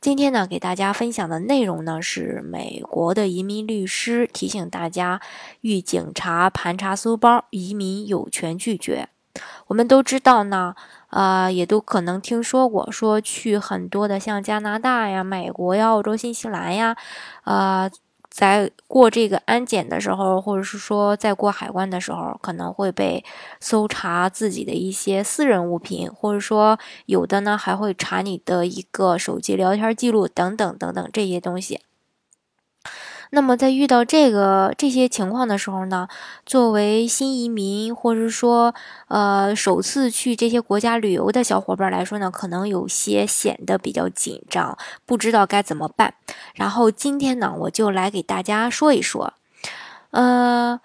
今天呢，给大家分享的内容呢是美国的移民律师提醒大家，遇警察盘查搜包，移民有权拒绝。我们都知道呢，呃，也都可能听说过，说去很多的像加拿大呀、美国呀、澳洲、新西兰呀，呃。在过这个安检的时候，或者是说在过海关的时候，可能会被搜查自己的一些私人物品，或者说有的呢还会查你的一个手机聊天记录等等等等这些东西。那么在遇到这个这些情况的时候呢，作为新移民或者说呃首次去这些国家旅游的小伙伴来说呢，可能有些显得比较紧张，不知道该怎么办。然后今天呢，我就来给大家说一说，呃，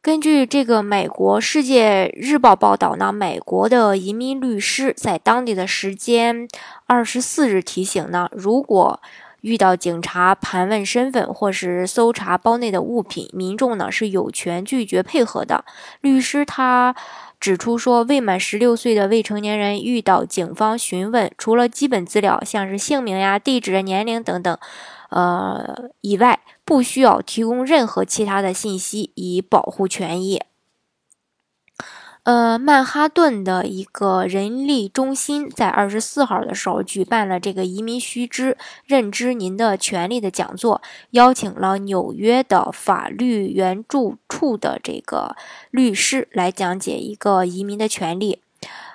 根据这个美国《世界日报》报道呢，美国的移民律师在当地的时间二十四日提醒呢，如果遇到警察盘问身份或是搜查包内的物品，民众呢是有权拒绝配合的。律师他指出说，未满十六岁的未成年人遇到警方询问，除了基本资料，像是姓名呀、地址、年龄等等，呃以外，不需要提供任何其他的信息，以保护权益。呃，曼哈顿的一个人力中心在二十四号的时候举办了这个移民须知、认知您的权利的讲座，邀请了纽约的法律援助处的这个律师来讲解一个移民的权利。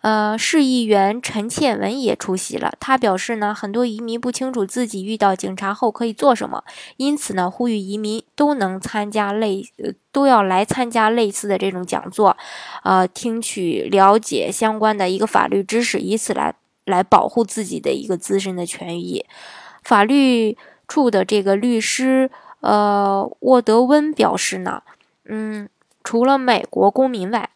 呃，市议员陈倩文也出席了。他表示呢，很多移民不清楚自己遇到警察后可以做什么，因此呢，呼吁移民都能参加类，呃，都要来参加类似的这种讲座，呃，听取了解相关的一个法律知识，以此来来保护自己的一个自身的权益。法律处的这个律师，呃，沃德温表示呢，嗯，除了美国公民外，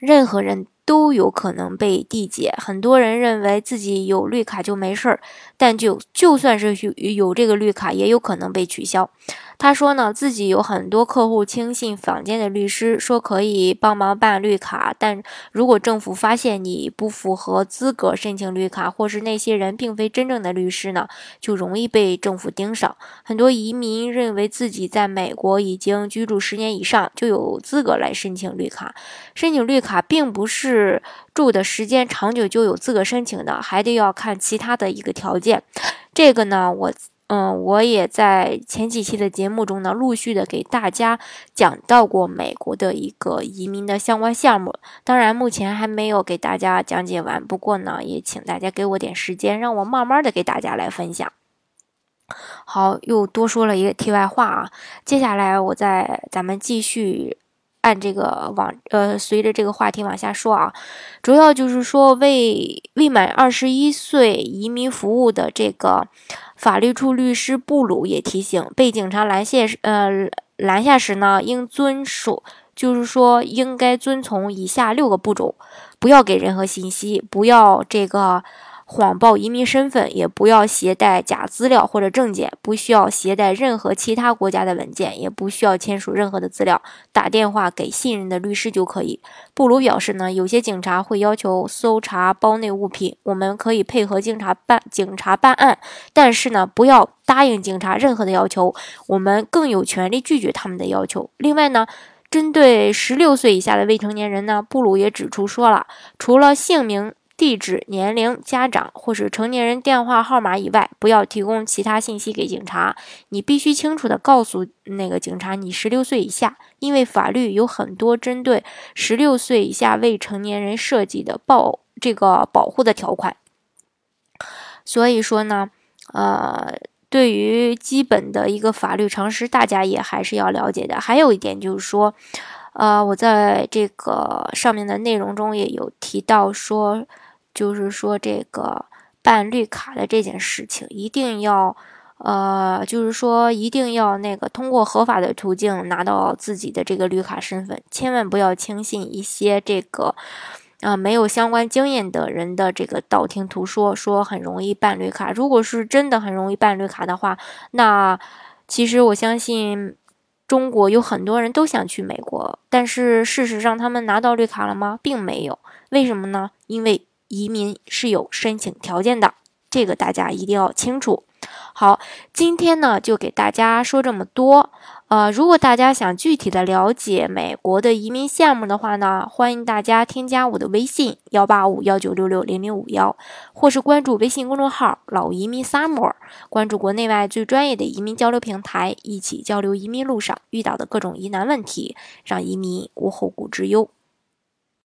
任何人。都有可能被递解。很多人认为自己有绿卡就没事儿，但就就算是有有这个绿卡，也有可能被取消。他说呢，自己有很多客户轻信坊间的律师，说可以帮忙办绿卡，但如果政府发现你不符合资格申请绿卡，或是那些人并非真正的律师呢，就容易被政府盯上。很多移民认为自己在美国已经居住十年以上，就有资格来申请绿卡。申请绿卡并不是是住的时间长久就有资格申请的，还得要看其他的一个条件。这个呢，我。嗯，我也在前几期的节目中呢，陆续的给大家讲到过美国的一个移民的相关项目。当然，目前还没有给大家讲解完。不过呢，也请大家给我点时间，让我慢慢的给大家来分享。好，又多说了一个题外话啊。接下来，我再咱们继续按这个往呃，随着这个话题往下说啊。主要就是说，为未满二十一岁移民服务的这个。法律处律师布鲁也提醒，被警察拦下时，呃，拦下时呢，应遵守，就是说，应该遵从以下六个步骤：不要给任何信息，不要这个。谎报移民身份，也不要携带假资料或者证件，不需要携带任何其他国家的文件，也不需要签署任何的资料。打电话给信任的律师就可以。布鲁表示呢，有些警察会要求搜查包内物品，我们可以配合警察办警察办案，但是呢，不要答应警察任何的要求，我们更有权利拒绝他们的要求。另外呢，针对十六岁以下的未成年人呢，布鲁也指出说了，除了姓名。地址、年龄、家长或是成年人电话号码以外，不要提供其他信息给警察。你必须清楚地告诉那个警察你十六岁以下，因为法律有很多针对十六岁以下未成年人设计的保这个保护的条款。所以说呢，呃，对于基本的一个法律常识，大家也还是要了解的。还有一点就是说，呃，我在这个上面的内容中也有提到说。就是说，这个办绿卡的这件事情，一定要，呃，就是说一定要那个通过合法的途径拿到自己的这个绿卡身份，千万不要轻信一些这个啊没有相关经验的人的这个道听途说，说很容易办绿卡。如果是真的很容易办绿卡的话，那其实我相信。中国有很多人都想去美国，但是事实上他们拿到绿卡了吗？并没有。为什么呢？因为移民是有申请条件的，这个大家一定要清楚。好，今天呢就给大家说这么多。呃，如果大家想具体的了解美国的移民项目的话呢，欢迎大家添加我的微信幺八五幺九六六零零五幺，或是关注微信公众号“老移民 summer”，关注国内外最专业的移民交流平台，一起交流移民路上遇到的各种疑难问题，让移民无后顾之忧。